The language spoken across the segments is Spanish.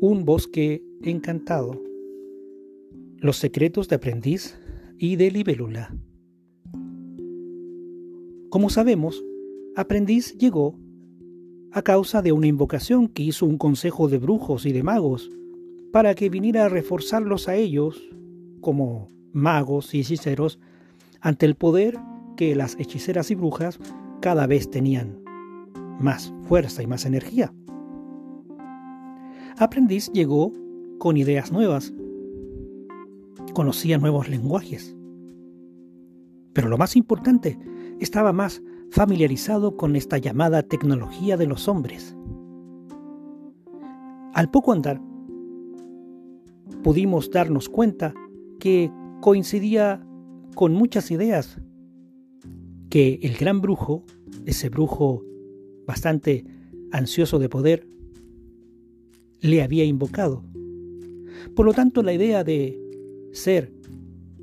Un bosque encantado. Los secretos de aprendiz y de libélula. Como sabemos, aprendiz llegó a causa de una invocación que hizo un consejo de brujos y de magos para que viniera a reforzarlos a ellos como magos y hechiceros ante el poder que las hechiceras y brujas cada vez tenían más fuerza y más energía. Aprendiz llegó con ideas nuevas, conocía nuevos lenguajes, pero lo más importante, estaba más familiarizado con esta llamada tecnología de los hombres. Al poco andar, pudimos darnos cuenta que coincidía con muchas ideas que el gran brujo, ese brujo bastante ansioso de poder, le había invocado. Por lo tanto, la idea de ser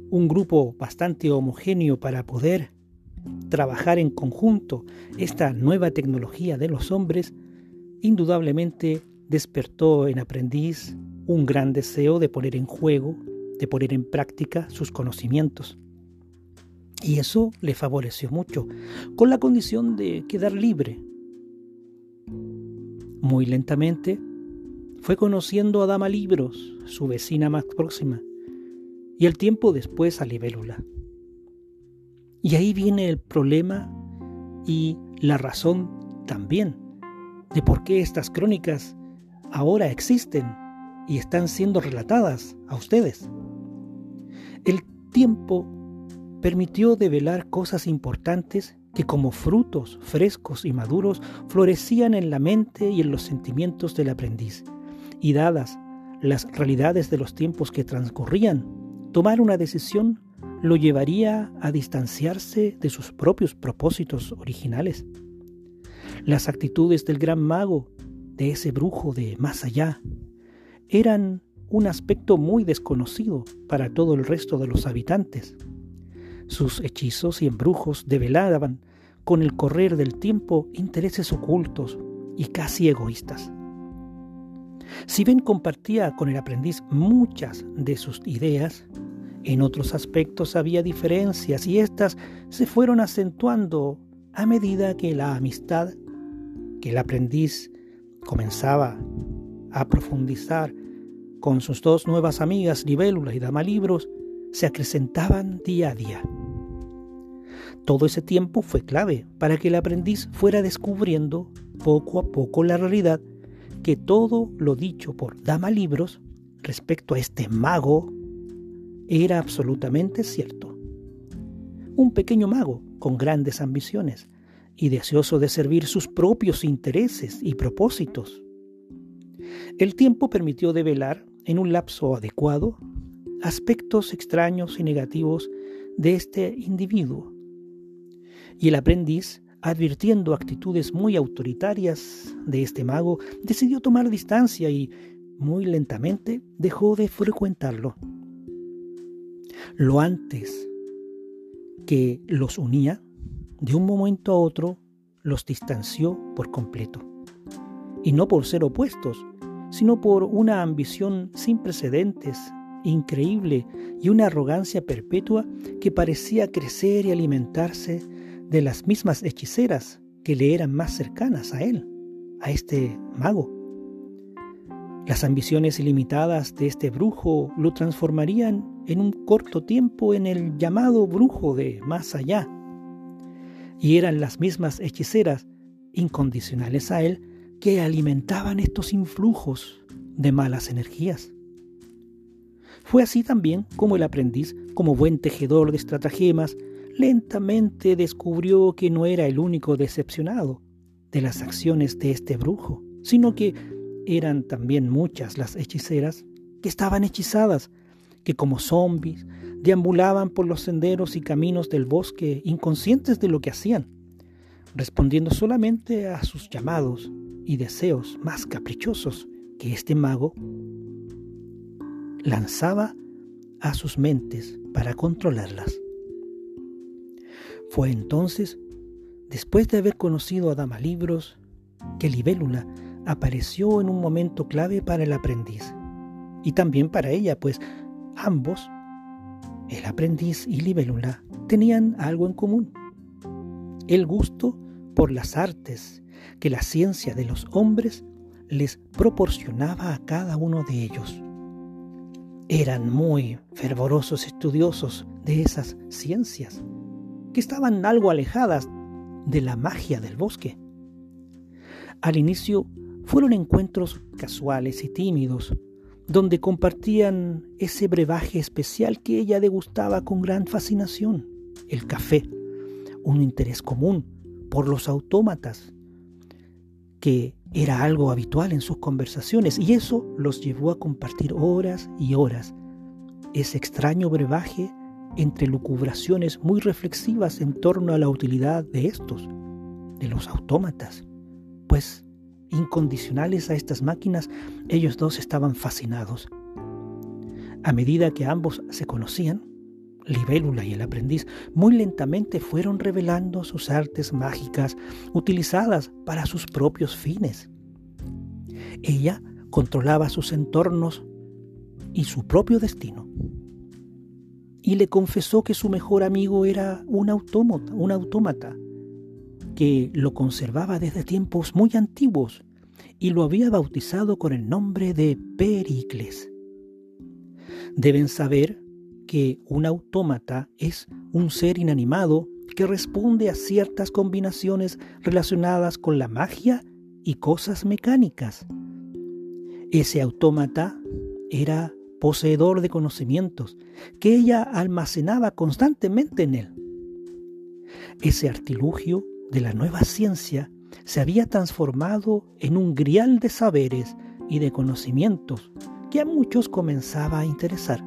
un grupo bastante homogéneo para poder trabajar en conjunto esta nueva tecnología de los hombres, indudablemente despertó en aprendiz un gran deseo de poner en juego, de poner en práctica sus conocimientos. Y eso le favoreció mucho, con la condición de quedar libre. Muy lentamente fue conociendo a Dama Libros, su vecina más próxima, y el tiempo después a Libélula. Y ahí viene el problema y la razón también de por qué estas crónicas ahora existen y están siendo relatadas a ustedes. El tiempo permitió develar cosas importantes que como frutos frescos y maduros florecían en la mente y en los sentimientos del aprendiz y dadas las realidades de los tiempos que transcurrían, tomar una decisión lo llevaría a distanciarse de sus propios propósitos originales. Las actitudes del gran mago, de ese brujo de más allá, eran un aspecto muy desconocido para todo el resto de los habitantes. Sus hechizos y embrujos develaban con el correr del tiempo intereses ocultos y casi egoístas. Si Ben compartía con el aprendiz muchas de sus ideas, en otros aspectos había diferencias y éstas se fueron acentuando a medida que la amistad que el aprendiz comenzaba a profundizar con sus dos nuevas amigas, Libélula y Damalibros, se acrecentaban día a día. Todo ese tiempo fue clave para que el aprendiz fuera descubriendo poco a poco la realidad que todo lo dicho por Dama Libros respecto a este mago era absolutamente cierto. Un pequeño mago con grandes ambiciones y deseoso de servir sus propios intereses y propósitos. El tiempo permitió develar en un lapso adecuado aspectos extraños y negativos de este individuo. Y el aprendiz advirtiendo actitudes muy autoritarias de este mago, decidió tomar distancia y, muy lentamente, dejó de frecuentarlo. Lo antes que los unía, de un momento a otro, los distanció por completo. Y no por ser opuestos, sino por una ambición sin precedentes, increíble y una arrogancia perpetua que parecía crecer y alimentarse de las mismas hechiceras que le eran más cercanas a él, a este mago. Las ambiciones ilimitadas de este brujo lo transformarían en un corto tiempo en el llamado brujo de más allá. Y eran las mismas hechiceras incondicionales a él que alimentaban estos influjos de malas energías. Fue así también como el aprendiz, como buen tejedor de estratagemas, lentamente descubrió que no era el único decepcionado de las acciones de este brujo, sino que eran también muchas las hechiceras que estaban hechizadas, que como zombies deambulaban por los senderos y caminos del bosque inconscientes de lo que hacían, respondiendo solamente a sus llamados y deseos más caprichosos que este mago lanzaba a sus mentes para controlarlas. Fue entonces, después de haber conocido a Dama Libros, que Libélula apareció en un momento clave para el aprendiz y también para ella, pues ambos, el aprendiz y Libélula, tenían algo en común. El gusto por las artes que la ciencia de los hombres les proporcionaba a cada uno de ellos. Eran muy fervorosos estudiosos de esas ciencias, que estaban algo alejadas de la magia del bosque. Al inicio fueron encuentros casuales y tímidos, donde compartían ese brebaje especial que ella degustaba con gran fascinación, el café, un interés común por los autómatas, que era algo habitual en sus conversaciones, y eso los llevó a compartir horas y horas ese extraño brebaje entre lucubraciones muy reflexivas en torno a la utilidad de estos, de los autómatas, pues incondicionales a estas máquinas, ellos dos estaban fascinados. A medida que ambos se conocían, Libélula y el aprendiz muy lentamente fueron revelando sus artes mágicas utilizadas para sus propios fines. Ella controlaba sus entornos y su propio destino. Y le confesó que su mejor amigo era un autómata, un autómata que lo conservaba desde tiempos muy antiguos y lo había bautizado con el nombre de Pericles. Deben saber que un autómata es un ser inanimado que responde a ciertas combinaciones relacionadas con la magia y cosas mecánicas. Ese autómata era poseedor de conocimientos que ella almacenaba constantemente en él. Ese artilugio de la nueva ciencia se había transformado en un grial de saberes y de conocimientos que a muchos comenzaba a interesar.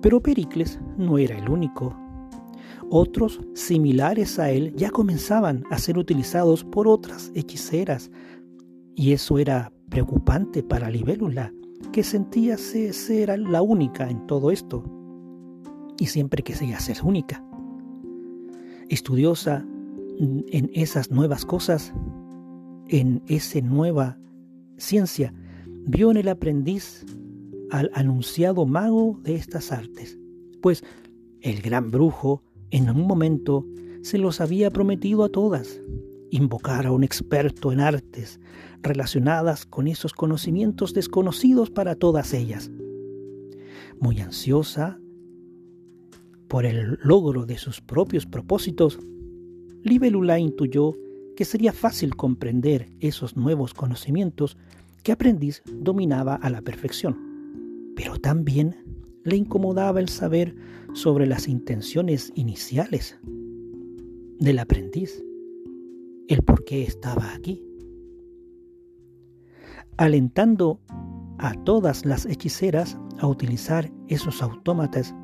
Pero Pericles no era el único. Otros similares a él ya comenzaban a ser utilizados por otras hechiceras, y eso era preocupante para Libélula, que sentía ser la única en todo esto, y siempre que quería ser única. Estudiosa en esas nuevas cosas, en esa nueva ciencia, vio en el aprendiz al anunciado mago de estas artes, pues el gran brujo en un momento se los había prometido a todas, invocar a un experto en artes relacionadas con esos conocimientos desconocidos para todas ellas. Muy ansiosa por el logro de sus propios propósitos, Libélula intuyó que sería fácil comprender esos nuevos conocimientos que Aprendiz dominaba a la perfección, pero también le incomodaba el saber sobre las intenciones iniciales del aprendiz, el por qué estaba aquí. Alentando a todas las hechiceras a utilizar esos autómatas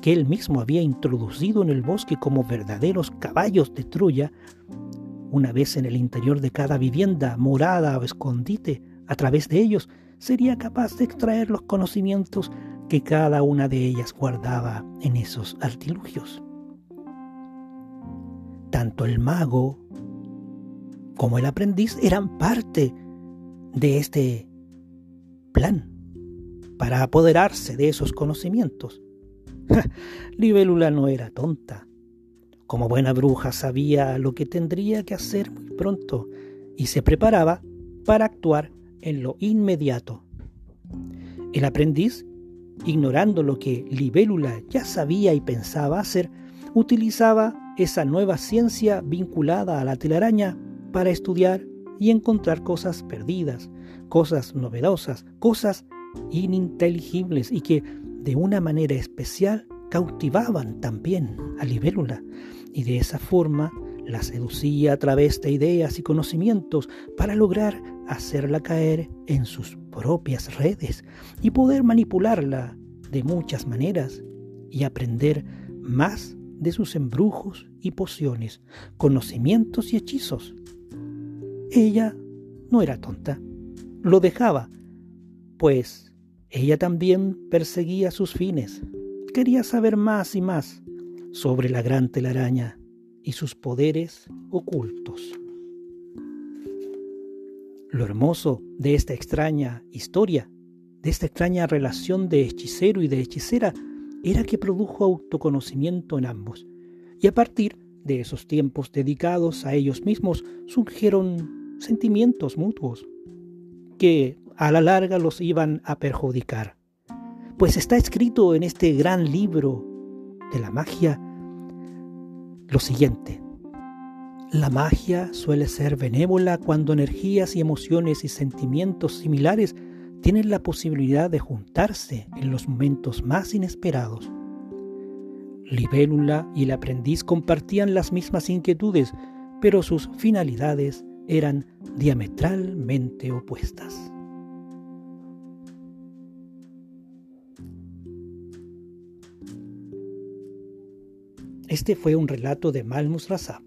que él mismo había introducido en el bosque como verdaderos caballos de Troya, una vez en el interior de cada vivienda, morada o escondite, a través de ellos sería capaz de extraer los conocimientos que cada una de ellas guardaba en esos artilugios. Tanto el mago como el aprendiz eran parte de este plan para apoderarse de esos conocimientos. Libélula no era tonta. Como buena bruja sabía lo que tendría que hacer muy pronto y se preparaba para actuar en lo inmediato. El aprendiz, ignorando lo que Libélula ya sabía y pensaba hacer, utilizaba esa nueva ciencia vinculada a la telaraña para estudiar y encontrar cosas perdidas, cosas novedosas, cosas ininteligibles y que de una manera especial cautivaban también a Libélula y de esa forma la seducía a través de ideas y conocimientos para lograr hacerla caer en sus propias redes y poder manipularla de muchas maneras y aprender más de sus embrujos y pociones, conocimientos y hechizos. Ella no era tonta, lo dejaba, pues ella también perseguía sus fines. Quería saber más y más sobre la gran telaraña y sus poderes ocultos. Lo hermoso de esta extraña historia, de esta extraña relación de hechicero y de hechicera, era que produjo autoconocimiento en ambos. Y a partir de esos tiempos dedicados a ellos mismos surgieron sentimientos mutuos que a la larga los iban a perjudicar. Pues está escrito en este gran libro de la magia lo siguiente. La magia suele ser benévola cuando energías y emociones y sentimientos similares tienen la posibilidad de juntarse en los momentos más inesperados. Libélula y el aprendiz compartían las mismas inquietudes, pero sus finalidades eran diametralmente opuestas. Este fue un relato de Malmus Raza